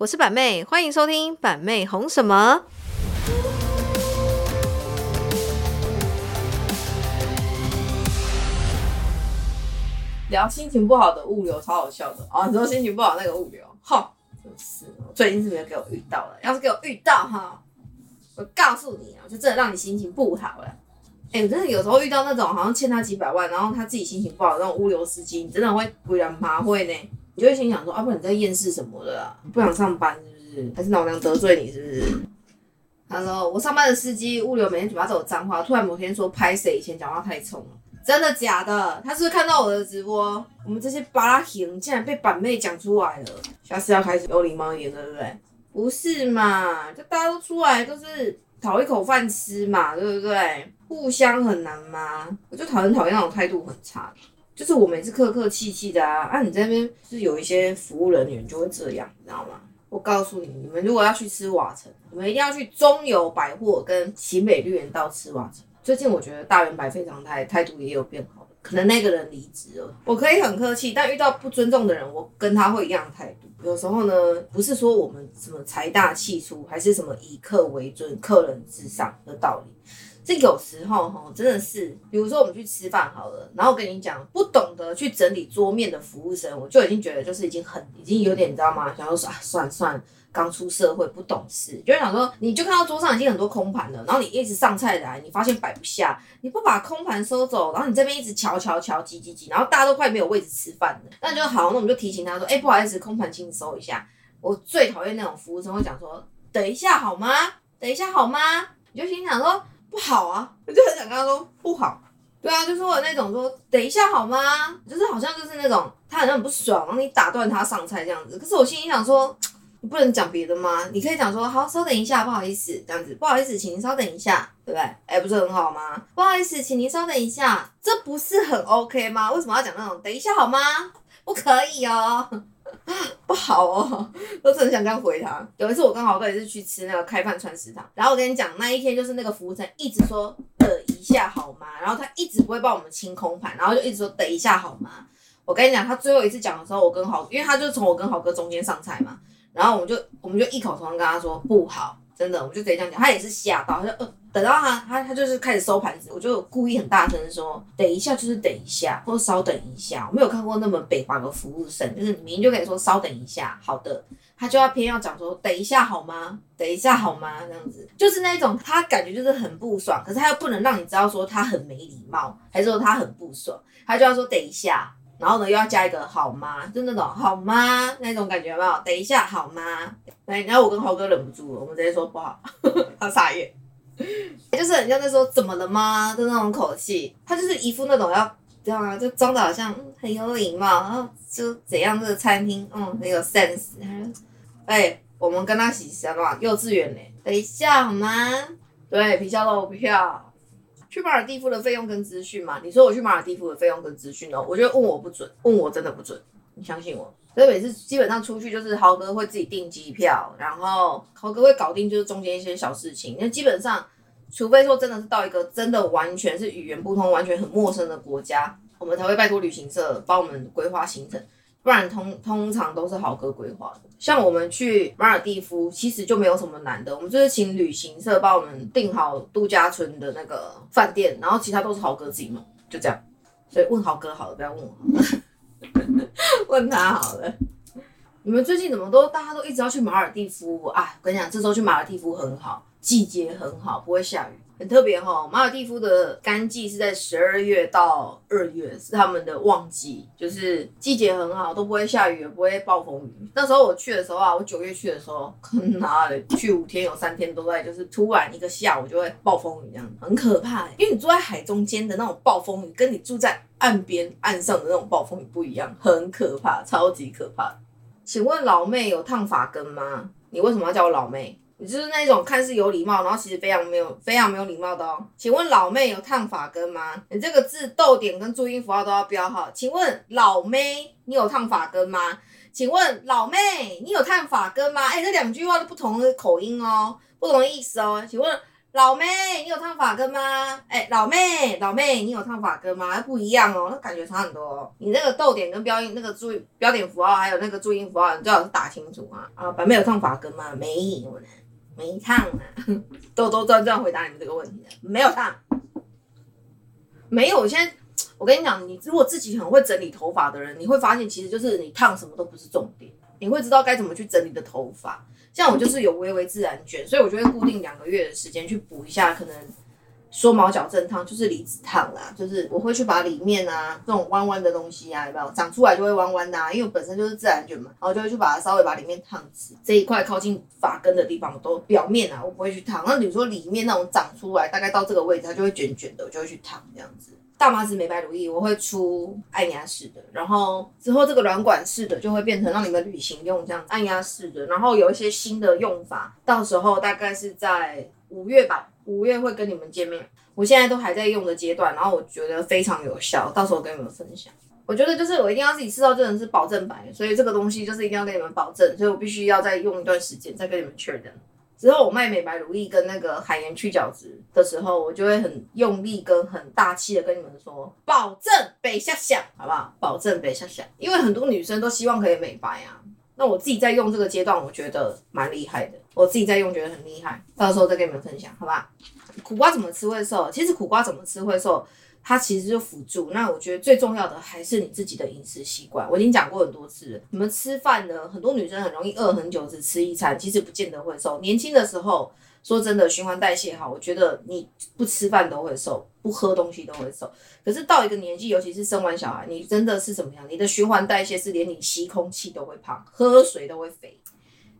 我是板妹，欢迎收听板妹红什么。聊心情不好的物流超好笑的啊！你说心情不好那个物流，哈，真是最近是没有给我遇到了。要是给我遇到哈，我告诉你啊，就真的让你心情不好了。哎，我真的有时候遇到那种好像欠他几百万，然后他自己心情不好那种物流司机，你真的会为人麻会呢。就会心想说，啊，不然你在厌世什么的啊？不想上班是不是？还是老娘得罪你是不是？Hello，我上班的司机物流每天嘴巴都有脏话，突然某天说拍谁以前讲话太冲了。真的假的？他是不是看到我的直播？我们这些巴拉型竟然被板妹讲出来了，下次要开始有礼貌一点，对不对？不是嘛？就大家都出来都是讨一口饭吃嘛，对不对？互相很难吗？我就讨厌讨厌那种态度很差，就是我每次客客气气的啊，啊你在那边是有一些服务人员就会这样，你知道吗？我告诉你，你们如果要去吃瓦城，你们一定要去中友百货跟奇美绿园道吃瓦城。最近我觉得大圆白非常态态度也有变好，可能那个人离职了。我可以很客气，但遇到不尊重的人，我跟他会一样态度。有时候呢，不是说我们什么财大气粗，还是什么以客为尊、客人至上的道理。这有时候哈，真的是，比如说我们去吃饭好了，然后我跟你讲，不懂得去整理桌面的服务生，我就已经觉得就是已经很，已经有点你知道吗？想说啊，算了算了。刚出社会不懂事，就想说，你就看到桌上已经很多空盘了，然后你一直上菜来，你发现摆不下，你不把空盘收走，然后你这边一直瞧瞧瞧，挤挤挤，然后大家都快没有位置吃饭了，那就好，那我们就提醒他说，哎，不好意思，空盘请你收一下。我最讨厌那种服务生会讲说，等一下好吗？等一下好吗？你就心想说不好啊，我就很想跟他说不好。对啊，就是我那种说等一下好吗？就是好像就是那种他好像很不爽，然后你打断他上菜这样子。可是我心里想说。你不能讲别的吗？你可以讲说好，稍等一下，不好意思，这样子，不好意思，请您稍等一下，对不对？哎，不是很好吗？不好意思，请您稍等一下，这不是很 OK 吗？为什么要讲那种等一下好吗？不可以哦，啊 不好哦，我真的想这样回他。有一次我跟豪哥也是去吃那个开饭川食堂，然后我跟你讲，那一天就是那个服务生一直说等一下好吗？然后他一直不会帮我们清空盘，然后就一直说等一下好吗？我跟你讲，他最后一次讲的时候，我跟豪，因为他就从我跟豪哥中间上菜嘛。然后我们就我们就异口同声跟他说不好，真的，我们就直接这样讲。他也是吓到，他就呃，等到他他他就是开始收盘子，我就故意很大声说，等一下就是等一下，或稍等一下。我没有看过那么北方的服务生，就是明明就可以说稍等一下，好的，他就要偏要讲说等一下好吗？等一下好吗？这样子就是那种他感觉就是很不爽，可是他又不能让你知道说他很没礼貌，还是说他很不爽，他就要说等一下。然后呢，又要加一个好吗？就那种好吗那种感觉有没有？等一下好吗？哎，然后我跟豪哥忍不住了，我们直接说不好，他傻眼，就是人家在说怎么了吗的那种口气，他就是一副那种要这样啊，就装的好像很有礼貌，然后就怎样这个餐厅嗯很有 sense，哎，我们跟他洗什么幼稚园呢？等一下好吗？对，皮笑肉票。去马尔蒂夫的费用跟资讯嘛？你说我去马尔蒂夫的费用跟资讯哦，我觉得问我不准，问我真的不准，你相信我。所以每次基本上出去就是豪哥会自己订机票，然后豪哥会搞定就是中间一些小事情。那基本上，除非说真的是到一个真的完全是语言不通、完全很陌生的国家，我们才会拜托旅行社帮我们规划行程。不然通通常都是豪哥规划的，像我们去马尔蒂夫，其实就没有什么难的，我们就是请旅行社帮我们订好度假村的那个饭店，然后其他都是豪哥自己弄，就这样。所以问豪哥好了，不要问我，问他好了。你们最近怎么都大家都一直要去马尔蒂夫啊？我跟你讲，这周去马尔蒂夫很好，季节很好，不会下雨。很特别哈，马尔蒂夫的干季是在十二月到二月，是他们的旺季，就是季节很好，都不会下雨，也不会暴风雨。那时候我去的时候啊，我九月去的时候，哪里去五天有三天都在，就是突然一个下午就会暴风雨，这样很可怕。因为你住在海中间的那种暴风雨，跟你住在岸边岸上的那种暴风雨不一样，很可怕，超级可怕。请问老妹有烫发根吗？你为什么要叫我老妹？你就是那种看似有礼貌，然后其实非常没有、非常没有礼貌的哦。请问老妹有烫发根吗？你这个字逗点跟注音符号都要标好。请问老妹你有烫发根吗？请问老妹你有烫发根吗？哎，这两句话是不同的口音哦，不同的意思哦。请问老妹，你有烫发根吗？哎、老妹，老妹，你有烫发根吗？不一样哦，那感觉差很多哦。你那个逗点跟标音那个注标点符号，还有那个注音符号，你最好是打清楚啊。啊，板妹有烫发根吗？没有，没烫啊。都都都这样回答你们这个问题的，没有烫，没有。我现在我跟你讲，你如果自己很会整理头发的人，你会发现其实就是你烫什么都不是重点，你会知道该怎么去整理的头发。像我就是有微微自然卷，所以我就会固定两个月的时间去补一下，可能缩毛矫正烫就是离子烫啦，就是我会去把里面啊这种弯弯的东西啊，有没有长出来就会弯弯的、因为我本身就是自然卷嘛，然后就会去把它稍微把里面烫直，这一块靠近发根的地方我都表面啊我不会去烫，那比如说里面那种长出来大概到这个位置它就会卷卷的，我就会去烫这样子。大麻子美白乳液我会出按压式的，然后之后这个软管式的就会变成让你们旅行用这样按压式的，然后有一些新的用法，到时候大概是在五月吧，五月会跟你们见面。我现在都还在用的阶段，然后我觉得非常有效，到时候跟你们分享。我觉得就是我一定要自己吃到真的是保证版，所以这个东西就是一定要跟你们保证，所以我必须要再用一段时间再跟你们确认。之后我卖美白乳液跟那个海盐去角质的时候，我就会很用力跟很大气的跟你们说，保证北下下，好不好？保证北下下，因为很多女生都希望可以美白啊。那我自己在用这个阶段，我觉得蛮厉害的。我自己在用，觉得很厉害，到时候再跟你们分享，好吧？苦瓜怎么吃会瘦？其实苦瓜怎么吃会瘦，它其实就辅助。那我觉得最重要的还是你自己的饮食习惯。我已经讲过很多次了，你们吃饭呢，很多女生很容易饿很久，只吃一餐，其实不见得会瘦。年轻的时候，说真的，循环代谢好，我觉得你不吃饭都会瘦，不喝东西都会瘦。可是到一个年纪，尤其是生完小孩，你真的是怎么样？你的循环代谢是连你吸空气都会胖，喝水都会肥，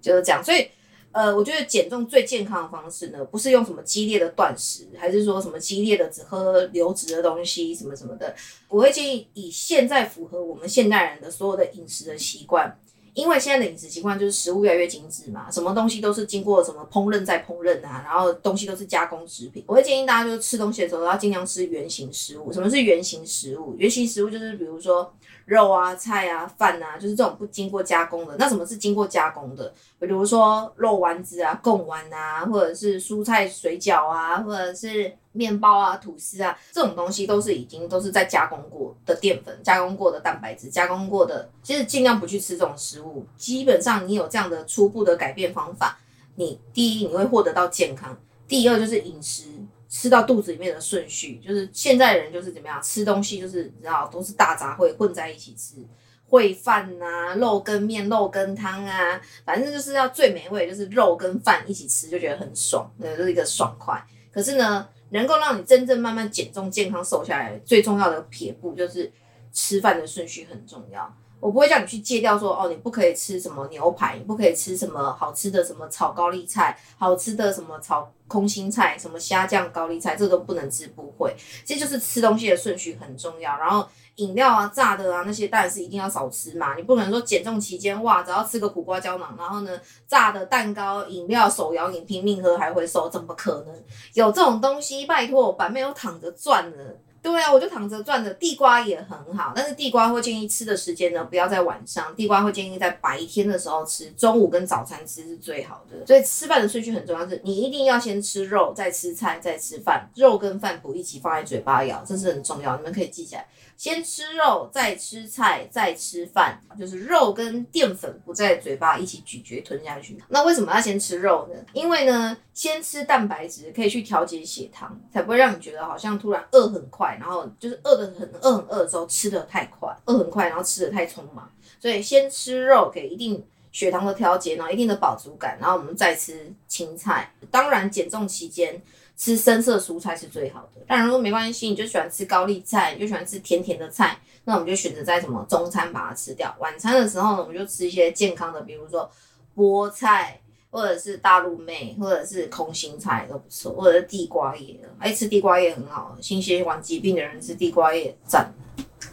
就是这样。所以。呃，我觉得减重最健康的方式呢，不是用什么激烈的断食，还是说什么激烈的只喝流质的东西，什么什么的。我会建议以现在符合我们现代人的所有的饮食的习惯，因为现在的饮食习惯就是食物越来越精致嘛，什么东西都是经过什么烹饪再烹饪啊，然后东西都是加工食品。我会建议大家就是吃东西的时候要尽量吃原形食物。什么是原形食物？原形食物就是比如说。肉啊、菜啊、饭啊，就是这种不经过加工的。那什么是经过加工的？比如说肉丸子啊、贡丸啊，或者是蔬菜水饺啊，或者是面包啊、吐司啊，这种东西都是已经都是在加工过的淀粉、加工过的蛋白质、加工过的。其实尽量不去吃这种食物。基本上你有这样的初步的改变方法，你第一你会获得到健康，第二就是饮食。吃到肚子里面的顺序，就是现在人就是怎么样吃东西，就是你知道都是大杂烩混在一起吃，烩饭呐、肉跟面、肉跟汤啊，反正就是要最美味，就是肉跟饭一起吃就觉得很爽，那就是一个爽快。可是呢，能够让你真正慢慢减重、健康瘦下来，最重要的撇步就是吃饭的顺序很重要。我不会叫你去戒掉说哦，你不可以吃什么牛排，你不可以吃什么好吃的什么炒高丽菜，好吃的什么炒空心菜，什么虾酱高丽菜，这都不能吃，不会。这就是吃东西的顺序很重要。然后饮料啊、炸的啊那些当然是一定要少吃嘛，你不可能说减重期间哇，只要吃个苦瓜胶囊，然后呢炸的蛋糕、饮料、手摇饮拼命喝还会瘦，怎么可能有这种东西？拜托，板妹都躺着赚了。对啊，我就躺着赚的。地瓜也很好，但是地瓜会建议吃的时间呢，不要在晚上。地瓜会建议在白天的时候吃，中午跟早餐吃是最好的。所以吃饭的顺序很重要，是你一定要先吃肉，再吃菜，再吃饭。肉跟饭不一起放在嘴巴咬，这是很重要，你们可以记起来。先吃肉，再吃菜，再吃饭，就是肉跟淀粉不在嘴巴一起咀嚼吞下去。那为什么要先吃肉呢？因为呢，先吃蛋白质可以去调节血糖，才不会让你觉得好像突然饿很快，然后就是饿的很饿很饿的时候吃的太快，饿很快然后吃的太匆忙。所以先吃肉给一定血糖的调节，然后一定的饱足感，然后我们再吃青菜。当然减重期间。吃深色蔬菜是最好的。当然如果没关系，你就喜欢吃高丽菜，你就喜欢吃甜甜的菜，那我们就选择在什么中餐把它吃掉。晚餐的时候呢，我们就吃一些健康的，比如说菠菜，或者是大陆妹，或者是空心菜都不错，或者是地瓜叶。爱吃地瓜叶很好，心血管疾病的人吃地瓜叶赞，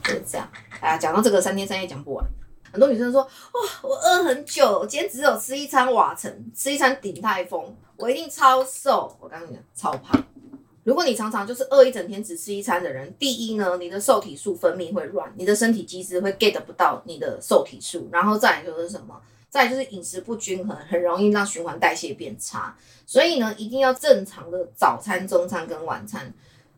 就是这样。哎呀，讲到这个三天三夜讲不完。很多女生说：“哇，我饿很久，我今天只有吃一餐瓦城，吃一餐鼎泰丰，我一定超瘦。”我跟你讲，超胖。如果你常常就是饿一整天只吃一餐的人，第一呢，你的受体素分泌会乱，你的身体机制会 get 不到你的受体素，然后再来就是什么，再就是饮食不均衡，很容易让循环代谢变差。所以呢，一定要正常的早餐、中餐跟晚餐。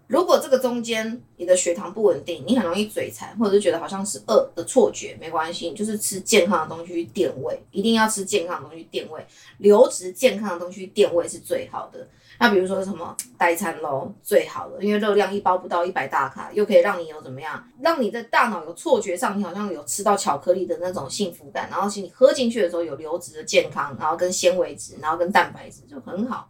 如果这个中间你的血糖不稳定，你很容易嘴馋，或者是觉得好像是饿的错觉，没关系，就是吃健康的东西去垫胃，一定要吃健康的东西垫胃，流质健康的东西垫胃是最好的。那比如说什么代餐喽，最好的，因为热量一包不到一百大卡，又可以让你有怎么样，让你的大脑有错觉上，你好像有吃到巧克力的那种幸福感，然后其实你喝进去的时候有流质的健康，然后跟纤维质，然后跟蛋白质就很好。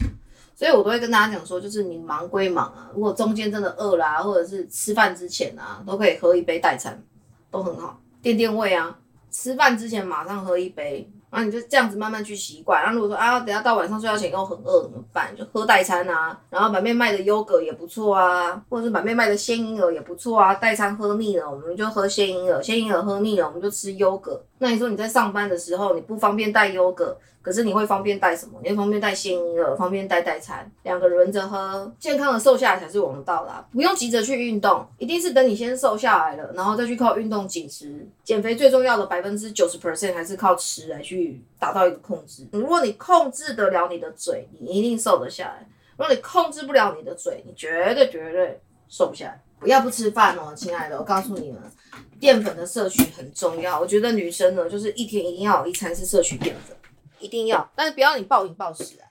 所以我都会跟大家讲说，就是你忙归忙啊，如果中间真的饿啦，或者是吃饭之前啊，都可以喝一杯代餐，都很好，垫垫胃啊。吃饭之前马上喝一杯，然后你就这样子慢慢去习惯。然后如果说啊，等下到晚上睡觉前又很饿怎么办？就喝代餐啊。然后板面卖的优格也不错啊，或者是板面卖的鲜婴儿也不错啊。代餐喝腻了，我们就喝鲜婴儿；鲜婴儿喝腻了，我们就吃优格。那你说你在上班的时候，你不方便带优格？可是你会方便带什么？你会方便带鲜婴儿，方便带代餐，两个轮着喝，健康的瘦下来才是王道啦！不用急着去运动，一定是等你先瘦下来了，然后再去靠运动紧实。减肥最重要的百分之九十 percent 还是靠吃来去达到一个控制。如果你控制得了你的嘴，你一定瘦得下来；如果你控制不了你的嘴，你绝对绝对瘦不下来。不要不吃饭哦，亲爱的，我告诉你们，淀粉的摄取很重要。我觉得女生呢，就是一天一定要有一餐是摄取淀粉。一定要，但是不要你暴饮暴食啊！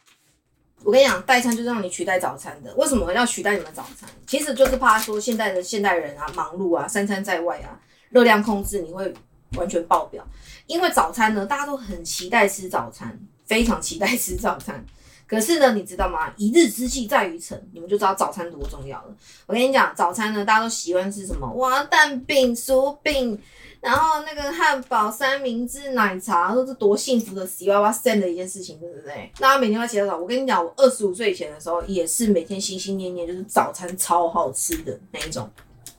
我跟你讲，代餐就是让你取代早餐的。为什么要取代你们早餐？其实就是怕说现在的现代人啊，忙碌啊，三餐在外啊，热量控制你会完全爆表。因为早餐呢，大家都很期待吃早餐，非常期待吃早餐。可是呢，你知道吗？一日之计在于晨，你们就知道早餐多重要了。我跟你讲，早餐呢，大家都喜欢吃什么？哇，蛋饼、薯饼。然后那个汉堡、三明治、奶茶，都是多幸福的喜哇哇生的一件事情，对不对？大家每天要起得早。我跟你讲，我二十五岁以前的时候，也是每天心心念念就是早餐超好吃的那一种。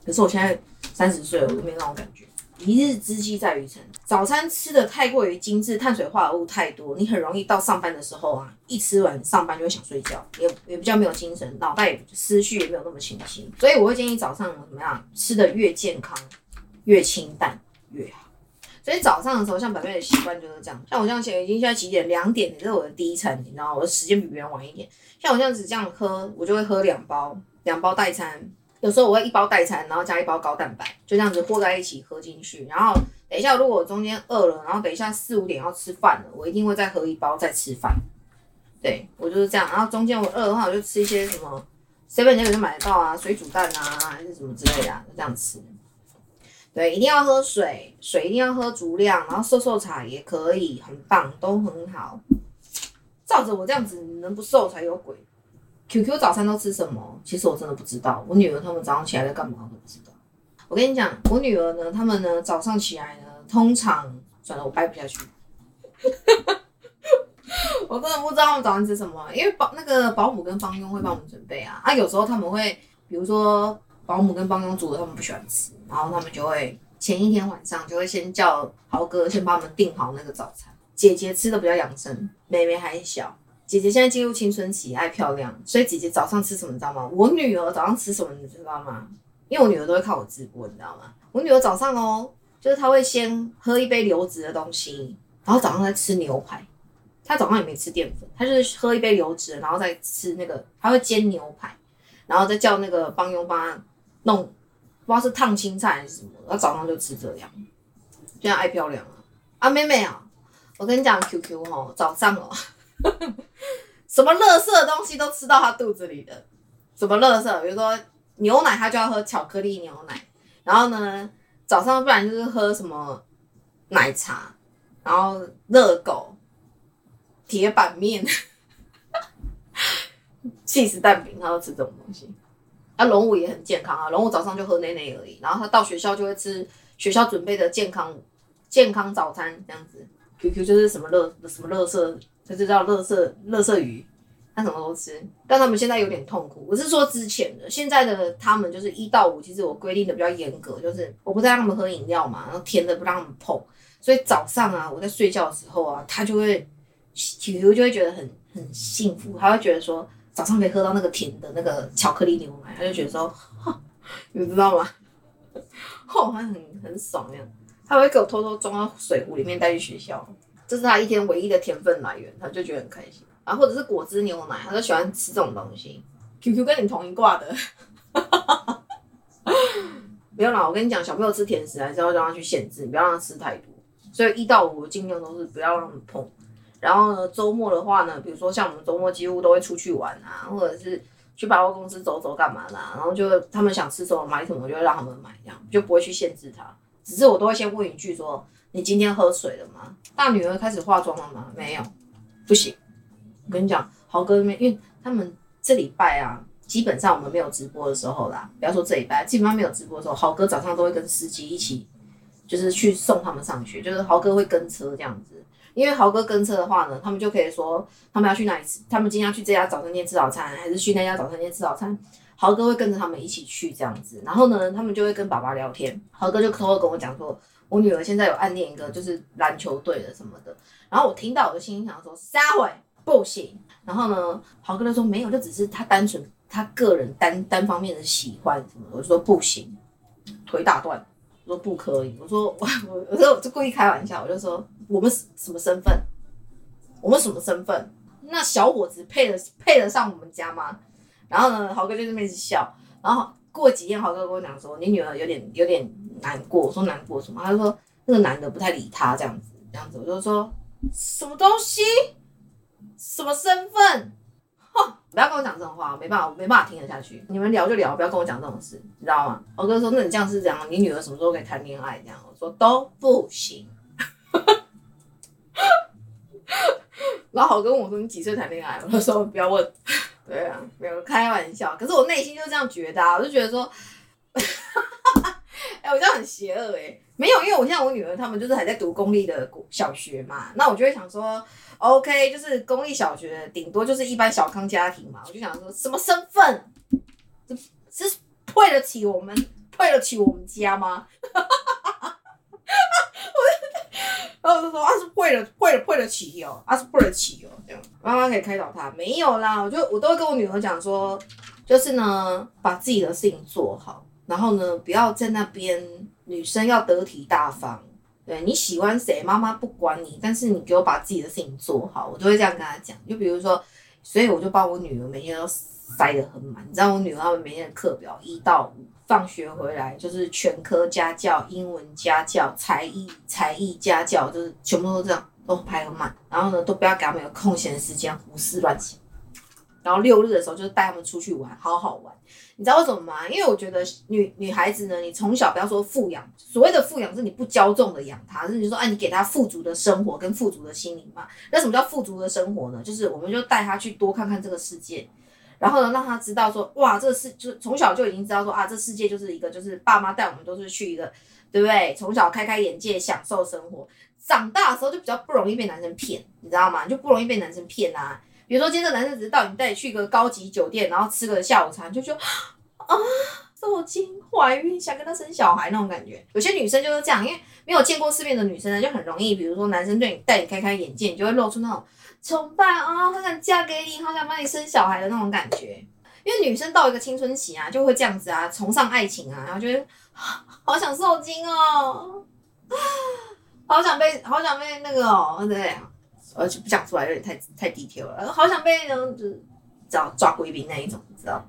可是我现在三十岁了，我都没那种感觉。一日之计在于晨，早餐吃的太过于精致，碳水化合物太多，你很容易到上班的时候啊，一吃完上班就会想睡觉，也也比较没有精神，脑袋思绪也没有那么清晰。所以我会建议早上怎么样，吃的越健康，越清淡。越好，所以早上的时候，像本妹的习惯就是这样。像我这样写，已经现在几点？两点，这是我的第一餐，你知道我的时间比别人晚一点。像我这样子这样喝，我就会喝两包，两包代餐。有时候我会一包代餐，然后加一包高蛋白，就这样子和在一起喝进去。然后等一下，如果我中间饿了，然后等一下四五点要吃饭了，我一定会再喝一包再吃饭。对我就是这样。然后中间我饿的话，我就吃一些什么，seven 那个就买得到啊，水煮蛋啊，还是什么之类的，就这样吃。对，一定要喝水，水一定要喝足量，然后瘦瘦茶也可以，很棒，都很好。照着我这样子，能不瘦才有鬼。QQ 早餐都吃什么？其实我真的不知道。我女儿他们早上起来在干嘛，我都不知道。我跟你讲，我女儿呢，他们呢早上起来呢，通常算了，我掰不下去。我真的不知道他们早上吃什么，因为保那个保姆跟帮佣会帮我们准备啊。啊，有时候他们会，比如说。保姆跟帮佣煮的，他们不喜欢吃，然后他们就会前一天晚上就会先叫豪哥先帮我们订好那个早餐。姐姐吃的比较养生，妹妹还小，姐姐现在进入青春期，爱漂亮，所以姐姐早上吃什么你知道吗？我女儿早上吃什么你知道吗？因为我女儿都会看我直播，你知道吗？我女儿早上哦，就是她会先喝一杯流质的东西，然后早上再吃牛排。她早上也没吃淀粉，她就是喝一杯流质，然后再吃那个，她会煎牛排，然后再叫那个帮佣帮她。弄不知道是烫青菜还是什么，她早上就吃这样，这样爱漂亮啊！啊妹妹啊，我跟你讲，QQ 哦，早上哦，什么垃圾的东西都吃到他肚子里的，什么垃圾，比如说牛奶，他就要喝巧克力牛奶，然后呢，早上不然就是喝什么奶茶，然后热狗、铁板面、气死蛋饼，他都吃这种东西。那龙武也很健康啊，龙武早上就喝奶奶而已，然后他到学校就会吃学校准备的健康健康早餐这样子。Q Q 就是什么乐什么乐色，就是叫乐色乐色鱼，他什么都吃。但他们现在有点痛苦，我是说之前的，现在的他们就是一到五，其实我规定的比较严格，就是我不再让他们喝饮料嘛，然后甜的不让他们碰。所以早上啊，我在睡觉的时候啊，他就会 Q Q 就会觉得很很幸福，他会觉得说。早上可以喝到那个甜的那个巧克力牛奶，他就觉得说，你知道吗？哦，他很很爽那样，他会给我偷偷装到水壶里面带去学校。这是他一天唯一的甜分来源，他就觉得很开心。啊，或者是果汁牛奶，他就喜欢吃这种东西。Q Q 跟你同一挂的，不要啦，我跟你讲，小朋友吃甜食还是要让他去限制，不要让他吃太多。所以一到五尽量都是不要让他们碰。然后呢，周末的话呢，比如说像我们周末几乎都会出去玩啊，或者是去百货公司走走干嘛啦，然后就他们想吃什么买什么，我就会让他们买，这样就不会去限制他。只是我都会先问一句说：“你今天喝水了吗？”大女儿开始化妆了吗？没有，不行。我跟你讲，豪哥那边，因为他们这礼拜啊，基本上我们没有直播的时候啦，不要说这礼拜，基本上没有直播的时候，豪哥早上都会跟司机一起，就是去送他们上学，就是豪哥会跟车这样子。因为豪哥跟车的话呢，他们就可以说他们要去哪里吃，他们今天要去这家早餐店吃早餐，还是去那家早餐店吃早餐，豪哥会跟着他们一起去这样子。然后呢，他们就会跟爸爸聊天，豪哥就偷偷跟我讲说，我女儿现在有暗恋一个就是篮球队的什么的。然后我听到我就心里想说，撒谎不行。然后呢，豪哥就说没有，就只是他单纯他个人单单方面的喜欢什么。我就说不行，腿打断。我说不可以。我说我我我说我就故意开玩笑，我就说。我们什么身份？我们什么身份？那小伙子配得配得上我们家吗？然后呢，豪哥就这么一直笑。然后过几天，豪哥跟我讲说：“你女儿有点有点难过。”我说：“难过什么？”他说：“那个男的不太理他，这样子，这样子。”我就说：“什么东西？什么身份？哼！不要跟我讲这种话，没办法，没办法听得下去。你们聊就聊，不要跟我讲这种事，你知道吗？”我哥说：“那你这样是怎样？你女儿什么时候可以谈恋爱？”这样我说：“都不行。”然后好跟我说：“你几岁谈恋爱？”我说：“不要问。”对啊，没有开玩笑。可是我内心就这样觉得啊，我就觉得说，哎，我这样很邪恶哎。没有，因为我现在我女儿他们就是还在读公立的小学嘛，那我就会想说，OK，就是公立小学顶多就是一般小康家庭嘛，我就想说什么身份，是配得起我们，配得起我们家吗？然后我就说啊是配了配了配得起哦，啊是配得起哦，这样妈妈可以开导他。没有啦，我就我都会跟我女儿讲说，就是呢把自己的事情做好，然后呢不要在那边女生要得体大方，对你喜欢谁妈妈不管你，但是你给我把自己的事情做好，我都会这样跟她讲。就比如说，所以我就把我女儿每天都塞得很满，你知道我女儿她们每天的课表一到五。放学回来就是全科家教、英文家教、才艺才艺家教，就是全部都这样，都排很满。然后呢，都不要给他们有空闲时间胡思乱想。然后六日的时候，就是带他们出去玩，好好玩。你知道为什么吗？因为我觉得女女孩子呢，你从小不要说富养，所谓的富养是你不骄纵的养她，是你说，哎，你给她富足的生活跟富足的心灵嘛。那什么叫富足的生活呢？就是我们就带她去多看看这个世界。然后呢，让他知道说，哇，这个世就从小就已经知道说啊，这世界就是一个，就是爸妈带我们都是去一个，对不对？从小开开眼界，享受生活。长大的时候就比较不容易被男生骗，你知道吗？就不容易被男生骗啊。比如说，今天这男生只是到你带你去一个高级酒店，然后吃个下午茶，就说啊，受惊、怀孕，想跟他生小孩那种感觉。有些女生就是这样，因为没有见过世面的女生呢，就很容易，比如说男生对你带你开开眼界，你就会露出那种。崇拜啊，好想嫁给你，好想帮你生小孩的那种感觉。因为女生到一个青春期啊，就会这样子啊，崇尚爱情啊，然后觉得好想受精哦，啊好想被，好想被那个哦，对，而且不讲出来有点太太低调了，好想被人就是找抓贵宾那一种，你知道。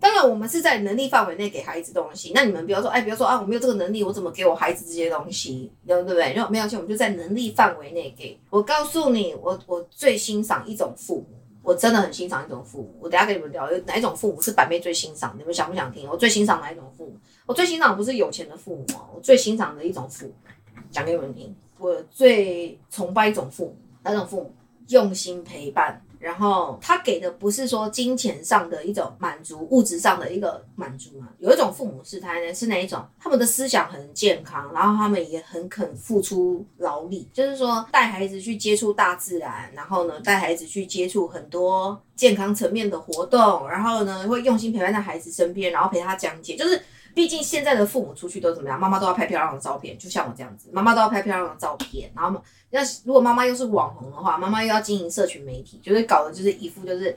当然，我们是在能力范围内给孩子东西。那你们不要说，哎，不要说啊，我没有这个能力，我怎么给我孩子这些东西？对不对？没有钱，我们就在能力范围内给。我告诉你，我我最欣赏一种父母，我真的很欣赏一种父母。我等下跟你们聊，哪一种父母是板妹最欣赏？你们想不想听？我最欣赏哪一种父母？我最欣赏不是有钱的父母哦，我最欣赏的一种父母，讲给你们听。我最崇拜一种父母，哪种父母？用心陪伴。然后他给的不是说金钱上的一种满足，物质上的一个满足嘛？有一种父母是他呢，是哪一种？他们的思想很健康，然后他们也很肯付出劳力，就是说带孩子去接触大自然，然后呢带孩子去接触很多健康层面的活动，然后呢会用心陪伴在孩子身边，然后陪他讲解，就是。毕竟现在的父母出去都怎么样？妈妈都要拍漂亮的照片，就像我这样子，妈妈都要拍漂亮的照片。然后，那如果妈妈又是网红的话，妈妈又要经营社群媒体，就是搞的就是一副就是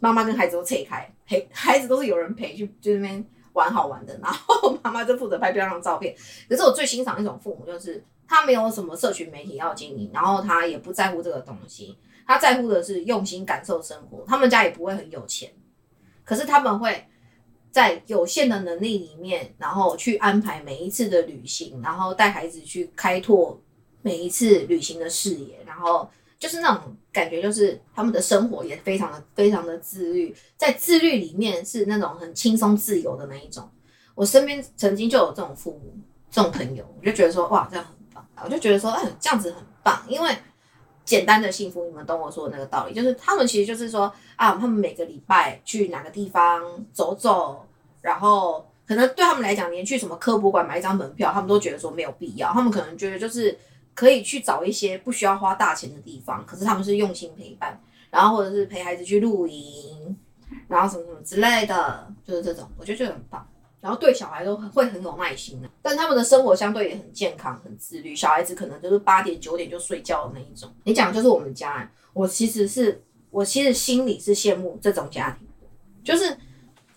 妈妈跟孩子都拆开，陪孩子都是有人陪去就那边玩好玩的，然后 妈妈就负责拍漂亮的照片。可是我最欣赏一种父母，就是他没有什么社群媒体要经营，然后他也不在乎这个东西，他在乎的是用心感受生活。他们家也不会很有钱，可是他们会在有限的能力里面，然后去安排每一次的旅行，然后带孩子去开拓每一次旅行的视野，然后就是那种感觉，就是他们的生活也非常的非常的自律，在自律里面是那种很轻松自由的那一种。我身边曾经就有这种父母、这种朋友，我就觉得说哇，这样很棒。我就觉得说，哎，这样子很棒，因为简单的幸福，你们懂我说的那个道理，就是他们其实就是说啊，他们每个礼拜去哪个地方走走，然后可能对他们来讲，连去什么科博馆买一张门票，他们都觉得说没有必要，他们可能觉得就是可以去找一些不需要花大钱的地方，可是他们是用心陪伴，然后或者是陪孩子去露营，然后什么什么之类的，就是这种，我觉得就很棒。然后对小孩都很会很有耐心的，但他们的生活相对也很健康、很自律。小孩子可能就是八点九点就睡觉的那一种。你讲就是我们家，我其实是我其实心里是羡慕这种家庭，就是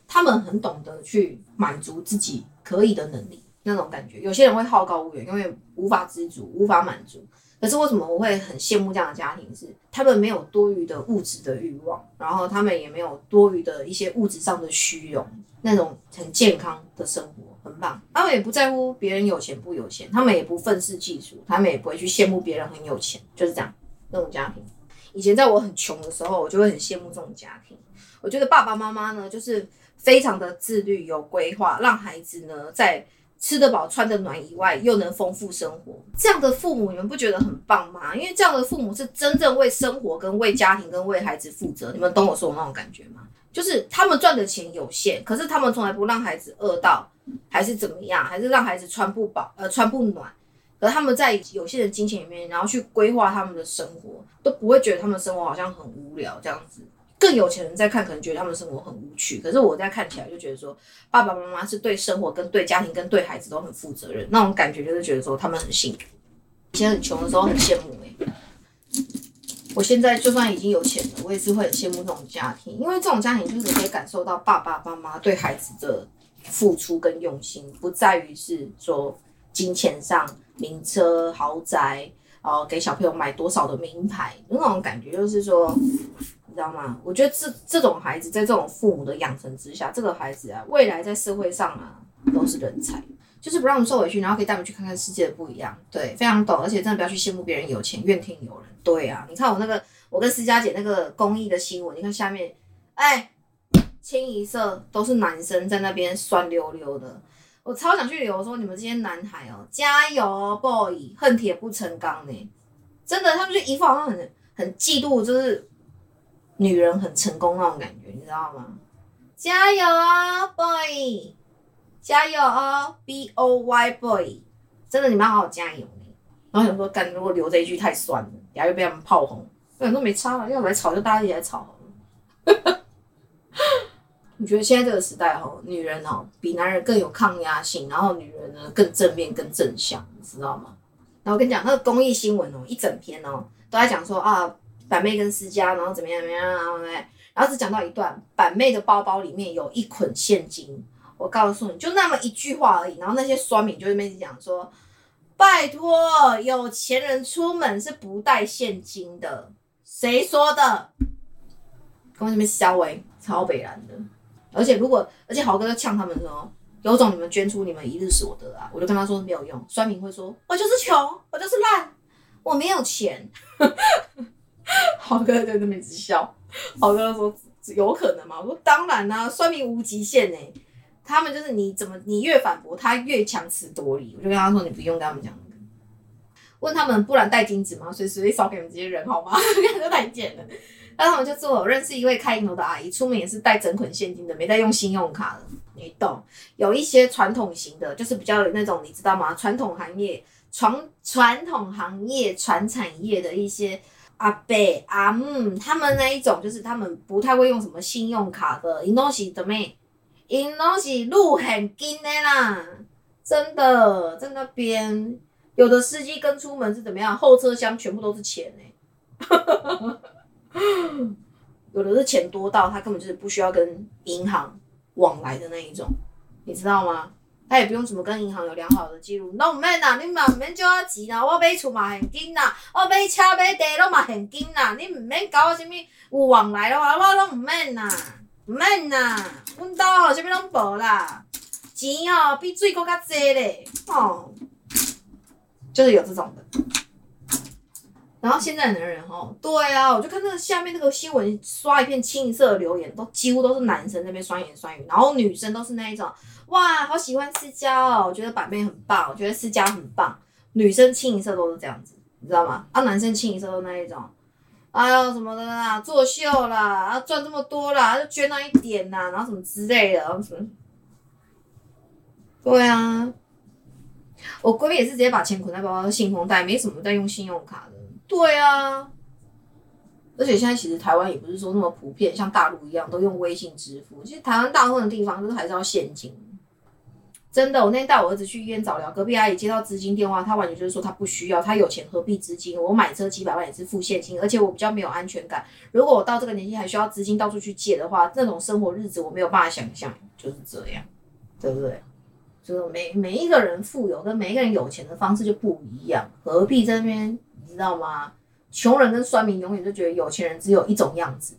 他们很懂得去满足自己可以的能力那种感觉。有些人会好高骛远，永远无法知足、无法满足。可是为什么我会很羡慕这样的家庭？是他们没有多余的物质的欲望，然后他们也没有多余的一些物质上的虚荣。那种很健康的生活很棒，他们也不在乎别人有钱不有钱，他们也不愤世嫉俗，他们也不会去羡慕别人很有钱，就是这样那种家庭。以前在我很穷的时候，我就会很羡慕这种家庭。我觉得爸爸妈妈呢，就是非常的自律有规划，让孩子呢在吃得饱穿得暖以外，又能丰富生活。这样的父母，你们不觉得很棒吗？因为这样的父母是真正为生活、跟为家庭、跟为孩子负责。你们懂我说的那种感觉吗？就是他们赚的钱有限，可是他们从来不让孩子饿到，还是怎么样，还是让孩子穿不饱，呃，穿不暖。而他们在有限的金钱里面，然后去规划他们的生活，都不会觉得他们生活好像很无聊这样子。更有钱人在看，可能觉得他们生活很无趣。可是我在看起来就觉得说，爸爸妈妈是对生活、跟对家庭、跟对孩子都很负责任，那种感觉就是觉得说他们很幸福。以前很穷的时候很羡慕哎。我现在就算已经有钱了，我也是会很羡慕这种家庭，因为这种家庭就是可以感受到爸爸妈妈对孩子的付出跟用心，不在于是说金钱上名车豪宅，哦，给小朋友买多少的名牌，那种感觉就是说，你知道吗？我觉得这这种孩子在这种父母的养成之下，这个孩子啊，未来在社会上啊都是人才。就是不让我们受委屈，然后可以带我们去看看世界的不一样，对，非常懂，而且真的不要去羡慕别人有钱，怨天尤人。对啊，你看我那个，我跟思佳姐那个公益的新闻，你看下面，哎，清一色都是男生在那边酸溜溜的，我超想去旅游说你们这些男孩哦，加油，boy，恨铁不成钢呢，真的，他们就一副好像很很嫉妒，就是女人很成功那种感觉，你知道吗？加油哦，boy！加油哦，B O Y boy，真的你们要好好加油。然后想说，干如果留这一句太酸了，然后又被他们炮轰，那都没差了，要来吵就大家一起来吵好了。你觉得现在这个时代哦，女人哦比男人更有抗压性，然后女人呢更正面、更正向，你知道吗？然后跟你讲，那个公益新闻哦，一整篇哦都在讲说啊，板妹跟私家，然后怎么样怎么样，然后呢，只讲到一段，板妹的包包里面有一捆现金。我告诉你，就那么一句话而已。然后那些酸民就会一直讲说：“拜托，有钱人出门是不带现金的。”谁说的？跟我那边消维，超北然的。而且如果，而且豪哥就呛他们说：“有种你们捐出你们一日所得啊！”我就跟他说没有用。酸民会说：“我就是穷，我就是烂，我没有钱。” 豪哥在那边一直笑。豪哥说：“有可能吗？”我说：“当然啦，酸民无极限呢。”他们就是你怎么你越反驳他越强词夺理，我就跟他说你不用跟他们讲问他们不然带金子吗？随时会烧给你们这些人好吗？那太贱了。那他们就说我认识一位开银楼的阿姨，出门也是带整捆现金的，没带用信用卡的。你懂？有一些传统型的，就是比较那种你知道吗？传统行业传传统行业传产业的一些阿伯阿姆，他们那一种就是他们不太会用什么信用卡的，因东西怎么？因拢是路很近的啦，真的在那边，有的司机跟出门是怎么样？后车厢全部都是钱呢，有的是钱多到他根本就是不需要跟银行往来的那一种，你知道吗？他也不用什么跟银行有良好的记录，拢毋免啦，你嘛毋免借我钱啦，我买厝嘛现金啦，我买车买地拢嘛现金啦，你毋免搞我什么有往来咯，我拢毋免啦，毋免啦，阮兜吼啥物拢无啦，钱吼比水搁较济咧，哦，就是有这种的。然后现在的人哦，对啊，我就看那个下面那个新闻刷一片清一色的留言，都几乎都是男生那边酸言酸语，然后女生都是那一种，哇，好喜欢私交哦，我觉得板妹很棒，我觉得私家很棒，女生清一色都是这样子，你知道吗？啊，男生清一色都那一种，哎呦什么的啦，作秀啦，啊赚这么多啦，就捐那一点呐，然后什么之类的，然后什么，对啊，我闺蜜也是直接把钱捆在包包，信封袋，没什么在用信用卡的。对啊，而且现在其实台湾也不是说那么普遍，像大陆一样都用微信支付。其实台湾大部分的地方都是还是要现金。真的，我那天带我儿子去医院早疗，隔壁阿姨接到资金电话，她完全就是说她不需要，她有钱何必资金？我买车几百万也是付现金，而且我比较没有安全感。如果我到这个年纪还需要资金到处去借的话，那种生活日子我没有办法想象，就是这样，对不对？就是每每一个人富有跟每一个人有钱的方式就不一样，何必在那边？你知道吗？穷人跟酸民永远就觉得有钱人只有一种样子，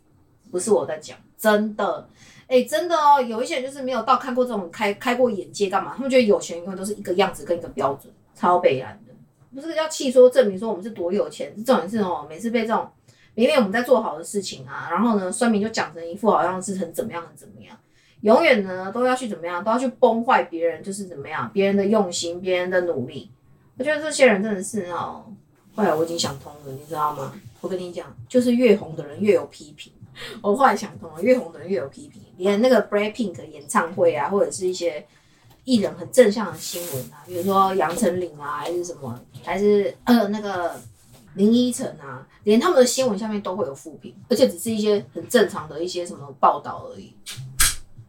不是我在讲，真的，哎，真的哦，有一些人就是没有到看过这种开开过眼界，干嘛？他们觉得有钱永远都是一个样子跟一个标准，超悲然的，不是要气说证明说我们是多有钱，这种是哦，每次被这种明明我们在做好的事情啊，然后呢，酸民就讲成一副好像是很怎么样很怎么样，永远呢都要去怎么样，都要去崩坏别人，就是怎么样，别人的用心，别人的努力，我觉得这些人真的是哦。后来我已经想通了，你知道吗？我跟你讲，就是越红的人越有批评。我后来想通了，越红的人越有批评。连那个 Blackpink 演唱会啊，或者是一些艺人很正向的新闻啊，比如说杨丞琳啊，还是什么，还是呃那个林依晨啊，连他们的新闻下面都会有负评，而且只是一些很正常的一些什么报道而已。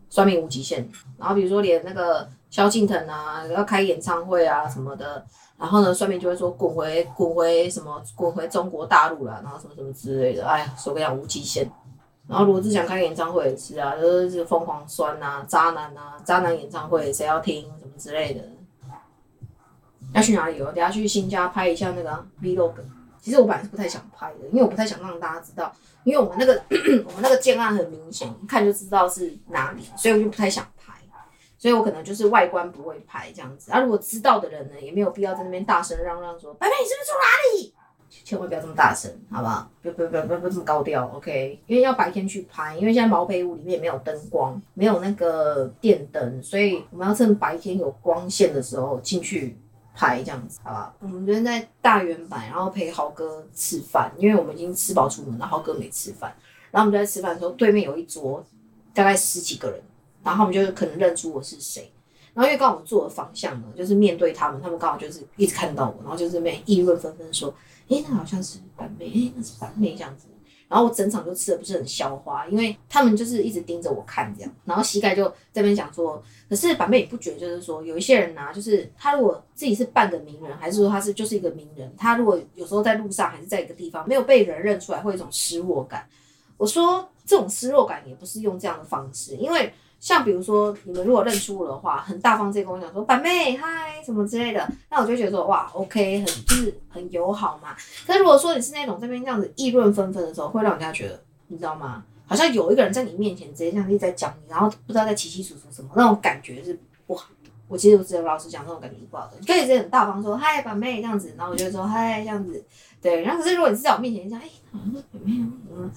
酸民无极限。然后比如说连那个萧敬腾啊，要开演唱会啊什么的。然后呢，上面就会说滚回滚回什么滚回中国大陆了，然后什么什么之类的。哎呀，说个讲无极限。然后罗志祥开演唱会也是啊，都是疯狂酸呐，渣男呐，渣男演唱会谁要听什么之类的。要去哪里哦？等下去新家拍一下那个 vlog。其实我本来是不太想拍的，因为我不太想让大家知道，因为我们那个 我们那个建案很明显，一看就知道是哪里，所以我就不太想拍。所以我可能就是外观不会拍这样子，啊，如果知道的人呢，也没有必要在那边大声嚷嚷说，白白你是不是住哪里？千万不要这么大声，好不好？不要不要不要不要这么高调，OK？因为要白天去拍，因为现在毛坯屋里面没有灯光，没有那个电灯，所以我们要趁白天有光线的时候进去拍这样子，好不好？我们昨天在大圆板，然后陪豪哥吃饭，因为我们已经吃饱出门了，豪哥没吃饭，然后我们就在吃饭的时候，对面有一桌大概十几个人。然后我们就可能认出我是谁，然后因为刚好我坐的方向呢，就是面对他们，他们刚好就是一直看到我，然后就是那议论纷纷说，哎，那好像是板妹，哎，那是板妹这样子。然后我整场就吃的不是很消化，因为他们就是一直盯着我看这样，然后膝盖就这边讲说，可是板妹也不觉得，就是说有一些人呢，就是他如果自己是半个名人，还是说他是就是一个名人，他如果有时候在路上还是在一个地方没有被人认出来，会有一种失落感。我说这种失落感也不是用这样的方式，因为。像比如说，你们如果认出我的话，很大方直接跟我讲说“板妹嗨”什么之类的，那我就觉得说哇，OK，很就是很友好嘛。可是如果说你是那种这边这样子议论纷纷的时候，会让人家觉得，你知道吗？好像有一个人在你面前直接这样一直在讲你，然后不知道在稀稀疏疏什么，那种感觉是不好。我其实我只有老实讲，那种感觉是不好的。你可以直接很大方说“嗨，板妹”这样子，然后我就说“嗨”这样子，对。然后可是如果你是在我面前讲，哎，好像是板妹，嗯。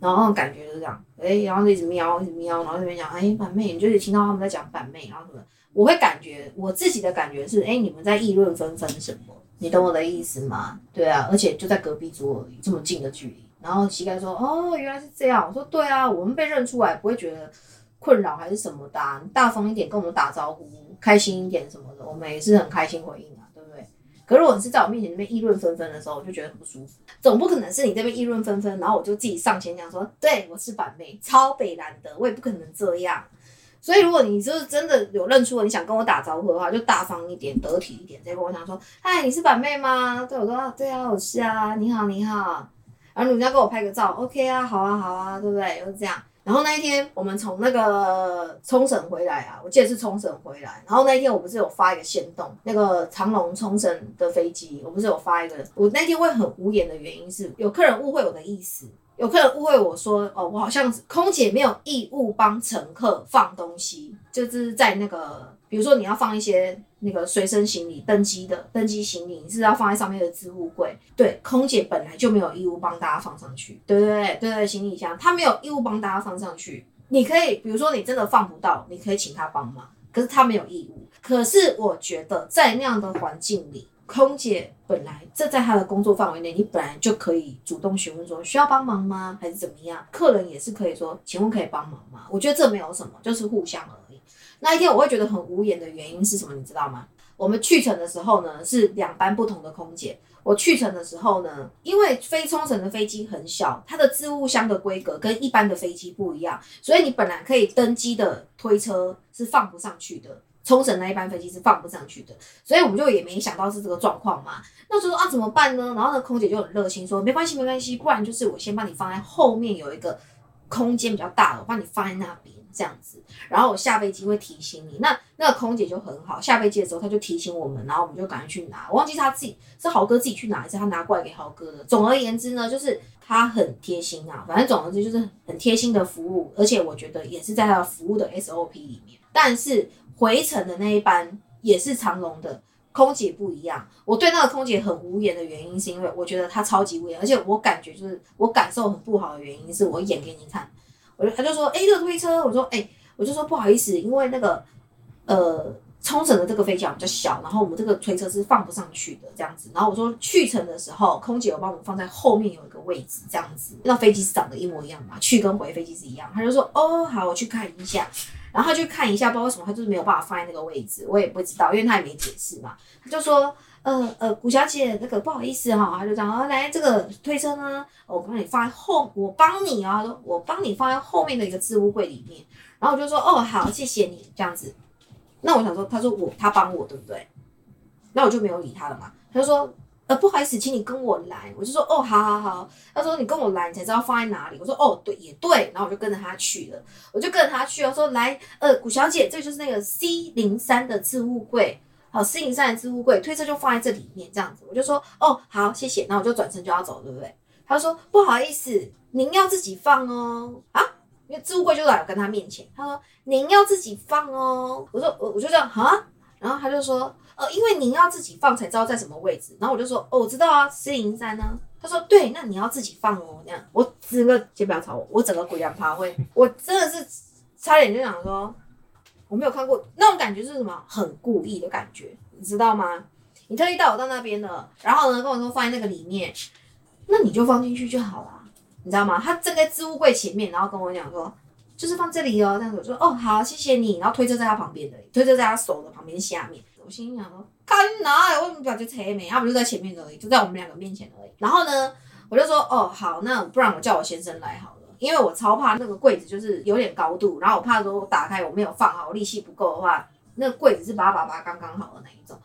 然后感觉就是这样，哎，然后就一直瞄，一直瞄，然后这边讲，哎，板妹，你就是听到他们在讲板妹，然后什么，我会感觉我自己的感觉是，哎，你们在议论纷纷什么？你懂我的意思吗？对啊，而且就在隔壁桌，这么近的距离。然后膝盖说，哦，原来是这样。我说，对啊，我们被认出来不会觉得困扰还是什么的，你大方一点跟我们打招呼，开心一点什么的，我们也是很开心回应。可是如果是在我面前那边议论纷纷的时候，我就觉得很不舒服。总不可能是你这边议论纷纷，然后我就自己上前讲说，对我是板妹，超北蓝的，我也不可能这样。所以如果你就是真的有认出我，你想跟我打招呼的话，就大方一点，得体一点，直接跟我讲说，嗨，你是板妹吗？对我说，对啊，我是啊，你好，你好。然后人家跟我拍个照，OK 啊，好啊，好啊，对不对？就是这样。然后那一天我们从那个冲绳回来啊，我记得是冲绳回来。然后那一天我不是有发一个线动，那个长龙冲绳的飞机，我不是有发一个。我那天会很无言的原因是，有客人误会我的意思，有客人误会我说，哦，我好像空姐没有义务帮乘客放东西，就是在那个，比如说你要放一些。那个随身行李登机的登机行李，你是要放在上面的置物柜。对，空姐本来就没有义务帮大家放上去。对对对对，行李箱她没有义务帮大家放上去。你可以，比如说你真的放不到，你可以请她帮忙，可是她没有义务。可是我觉得在那样的环境里，空姐本来这在她的工作范围内，你本来就可以主动询问说需要帮忙吗，还是怎么样？客人也是可以说，请问可以帮忙吗？我觉得这没有什么，就是互相。那一天我会觉得很无言的原因是什么？你知道吗？我们去程的时候呢，是两班不同的空姐。我去程的时候呢，因为飞冲绳的飞机很小，它的置物箱的规格跟一般的飞机不一样，所以你本来可以登机的推车是放不上去的。冲绳那一班飞机是放不上去的，所以我们就也没想到是这个状况嘛。那就说啊，怎么办呢？然后那空姐就很热心说，没关系，没关系，不然就是我先帮你放在后面有一个空间比较大的，我帮你放在那边。这样子，然后我下飞机会提醒你。那那个空姐就很好，下飞机的时候她就提醒我们，然后我们就赶快去拿。我忘记她自己是豪哥自己去拿，还是他拿过来给豪哥的。总而言之呢，就是他很贴心啊。反正总而言之就是很贴心的服务，而且我觉得也是在他的服务的 SOP 里面。但是回程的那一班也是长龙的空姐不一样。我对那个空姐很无言的原因，是因为我觉得她超级无言，而且我感觉就是我感受很不好的原因，是我演给你看。我就他就说，哎，这个推车，我说，哎，我就说不好意思，因为那个，呃，冲绳的这个飞机比较小，然后我们这个推车是放不上去的，这样子。然后我说去程的时候，空姐有帮我们放在后面有一个位置，这样子。那飞机是长得一模一样嘛？去跟回飞机是一样。他就说，哦，好，我去看一下。然后他去看一下，不知道为什么他就是没有办法放在那个位置，我也不知道，因为他也没解释嘛。他就说。呃呃，古小姐，那个不好意思哈，他就这样，来这个推车呢，我帮你放后，我帮你啊，我帮你放在后面的一个置物柜里面，然后我就说，哦，好，谢谢你这样子。那我想说，他说我他帮我对不对？那我就没有理他了嘛。他就说，呃，不好意思，请你跟我来。我就说，哦，好好好。他说你跟我来，你才知道放在哪里。我说，哦，对，也对。然后我就跟着他去了，我就跟着他去我说，来，呃，古小姐，这就是那个 C 零三的置物柜。好，四零三的置物柜推车就放在这里面，这样子，我就说哦，好，谢谢，那我就转身就要走，对不对？他说不好意思，您要自己放哦，啊，因为置物柜就在我跟他面前，他说您要自己放哦，我说我我就这样哈，然后他就说呃，因为您要自己放才知道在什么位置，然后我就说哦，我知道啊，四零三呢，他说对，那你要自己放哦，这样，我整个先不要吵我，我整个鬼脸趴会，我真的是差点就想说。我没有看过那种感觉是什么？很故意的感觉，你知道吗？你特意带我到那边的，然后呢跟我说放在那个里面，那你就放进去就好了，你知道吗？他站在置物柜前面，然后跟我讲说，就是放这里哦。这样子我说哦好，谢谢你。然后推车在他旁边的，推车在他手的旁边下面。我心想说，看哪？为什么不要去车没？他不就在前面而已，就在我们两个面前而已。然后呢，我就说哦好，那不然我叫我先生来好了。因为我超怕那个柜子就是有点高度，然后我怕说我打开我没有放好，力气不够的话，那个柜子是叭叭叭刚刚好的那一种。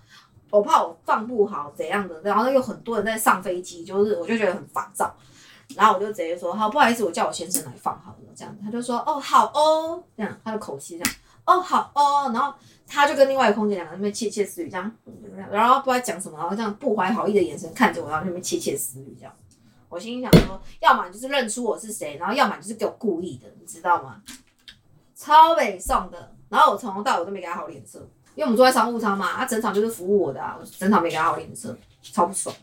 我怕我放不好怎样的，然后又很多人在上飞机，就是我就觉得很烦躁。然后我就直接说好，不好意思，我叫我先生来放好了这样。他就说哦好哦，这样他的口气这样哦好哦，然后他就跟另外一个空姐两个人那边窃窃私语这样，然后不知道讲什么，然后这样不怀好意的眼神看着我，然后那边窃窃私语这样。我心想说，要么就是认出我是谁，然后要么就是给我故意的，你知道吗？超北宋的，然后我从头到尾都没给他好脸色，因为我们坐在商务舱嘛，他整场就是服务我的啊，我整场没给他好脸色，超不爽。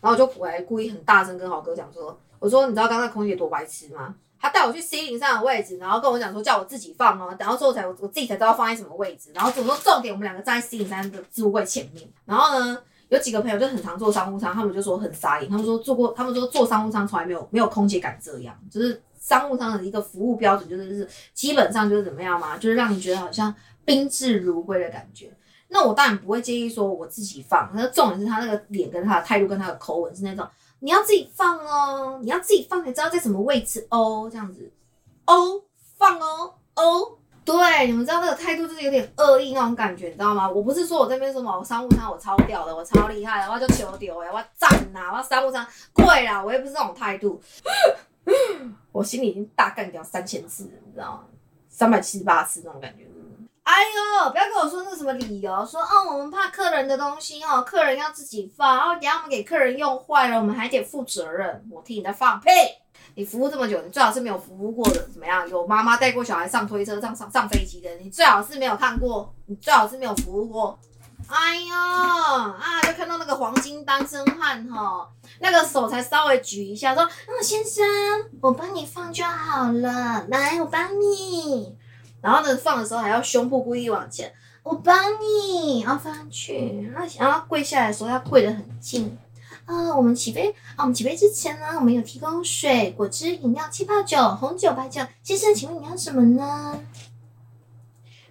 然后我就我还故意很大声跟豪哥讲说，我说你知道刚才空姐多白痴吗？他带我去 C 零上的位置，然后跟我讲说叫我自己放哦，然后之后才我我自己才知道放在什么位置，然后怎么说重点我们两个站在 C 零三的置物柜前面，然后呢？有几个朋友就很常坐商务舱，他们就说很傻眼。他们说坐过，他们说坐商务舱从来没有没有空姐敢这样，就是商务舱的一个服务标准，就是是基本上就是怎么样嘛，就是让你觉得好像宾至如归的感觉。那我当然不会介意说我自己放，那重点是他那个脸跟他的态度跟他的口吻是那种你要自己放哦，你要自己放才知道在什么位置哦，这样子哦，放哦哦。对，你们知道那个态度就是有点恶意那种感觉，你知道吗？我不是说我这边什么商务舱我超屌的，我超厉害的，我就求丢哎，我赞呐，我商务舱贵啦，我也不是这种态度。我心里已经大干掉三千次，你知道吗？三百七十八次那种感觉。哎呦，不要跟我说那个什么理由，说哦，我们怕客人的东西哦，客人要自己放，然后等下我们给客人用坏了，我们还得负责任。我替你在放屁！你服务这么久，你最好是没有服务过的，怎么样？有妈妈带过小孩上推车、上上上飞机的，你最好是没有看过，你最好是没有服务过。哎呦啊！就看到那个黄金单身汉哈，那个手才稍微举一下，说：“嗯，先生，我帮你放就好了，来，我帮你。”然后呢，放的时候还要胸部故意往前，我帮你，然后放上去，然后然后跪下来的时候要跪得很近。啊，我们起飞啊，我们起飞之前呢，我们有提供水、果汁、饮料、气泡酒、红酒、白酒。先生，请问你要什么呢？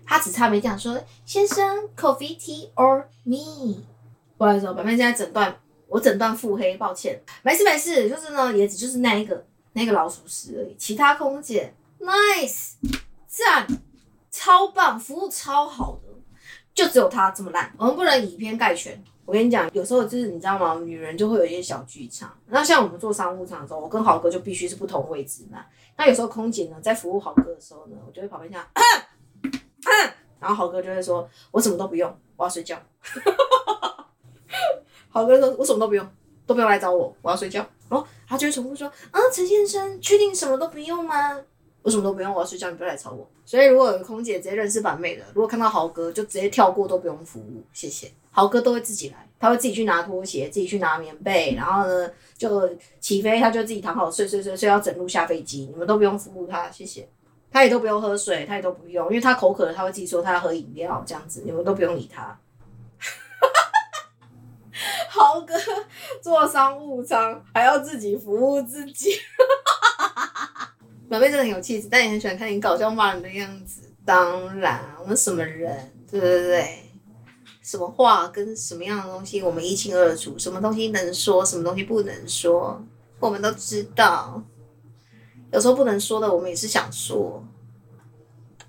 他只差没讲说，先生，coffee tea or me？不好意思，板妹现在诊断我诊断腹黑，抱歉，没事没事，就是呢，也只就是那一个那个老鼠屎而已，其他空姐 nice。赞，超棒，服务超好的，就只有他这么烂。我们不能以偏概全。我跟你讲，有时候就是你知道吗？女人就会有一些小剧场。那像我们做商务舱的时候，我跟豪哥就必须是不同位置嘛。那有时候空姐呢，在服务豪哥的时候呢，我就会旁边这样，然后豪哥就会说：“我什么都不用，我要睡觉。”豪哥说：“我什么都不用，都不用来找我，我要睡觉。”然后他就会重复说：“啊，陈先生，确定什么都不用吗？”我什么都不用，我要睡觉，你不要来吵我。所以如果有空姐直接认识板妹的，如果看到豪哥就直接跳过，都不用服务，谢谢。豪哥都会自己来，他会自己去拿拖鞋，自己去拿棉被，然后呢就起飞，他就自己躺好睡睡睡睡到整路下飞机，你们都不用服务他，谢谢。他也都不用喝水，他也都不用，因为他口渴了，他会自己说他要喝饮料，这样子你们都不用理他。豪哥坐商务舱还要自己服务自己。表妹真的很有气质，但也很喜欢看你搞笑骂人的样子。当然，我们什么人，对对对，什么话跟什么样的东西，我们一清二楚。什么东西能说，什么东西不能说，我们都知道。有时候不能说的，我们也是想说。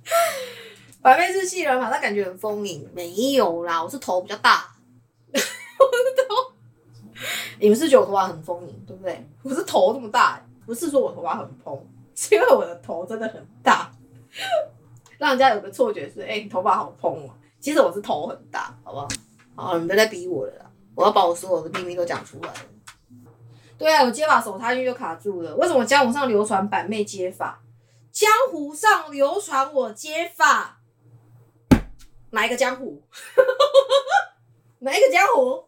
白妹是戏人嘛？他感觉很丰盈，没有啦，我是头比较大。我的头，你们是觉得我头发很丰盈，对不对？我是头这么大，不是说我头发很蓬。是因为我的头真的很大，让人家有个错觉是，哎，你头发好蓬哦。其实我是头很大，好不好？好，你们别再逼我了，我要把我所有的秘密都讲出来。对啊，我接发手插进去就卡住了。为什么江湖上流传板妹接发？江湖上流传我接发，哪一个江湖？哪一个江湖？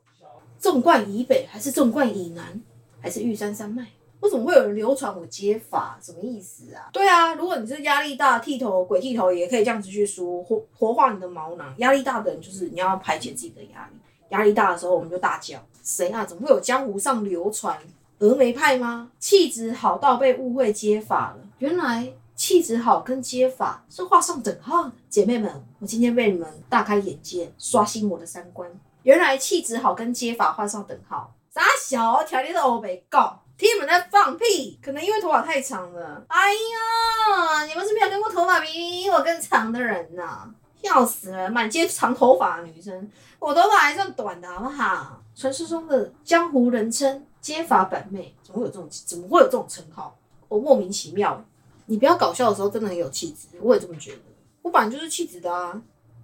纵贯以北还是纵贯以南，还是玉山山脉？为什么会有人流传我接法？什么意思啊？对啊，如果你是压力大剃头鬼剃头，也可以这样子去说活活化你的毛囊。压力大的人就是你要排解自己的压力，压力大的时候我们就大叫。谁啊？怎么会有江湖上流传峨眉派吗？气质好到被误会接法了。原来气质好跟接法是画上等号。姐妹们，我今天为你们大开眼界，刷新我的三观。原来气质好跟接法画上等号。傻小条例的欧北告。听你们在放屁，可能因为头发太长了。哎呀，你们是没有跟过头发比我更长的人呐！笑死了，满街长头发的女生，我头发还算短的，好不好？传说中的江湖人称接发板妹，怎么会有这种？怎么会有这种称号？我莫名其妙。你不要搞笑的时候，真的很有气质，我也这么觉得。我本来就是气质的啊，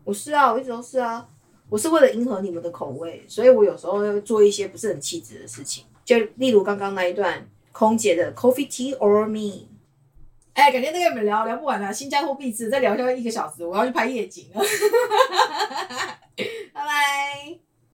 我是啊，我一直都是啊。我是为了迎合你们的口味，所以我有时候会做一些不是很气质的事情。就例如刚刚那一段空姐的 coffee tea or me，哎，感觉那个你们聊聊不完了，新加坡币制再聊一下一个小时，我要去拍夜景了，拜拜。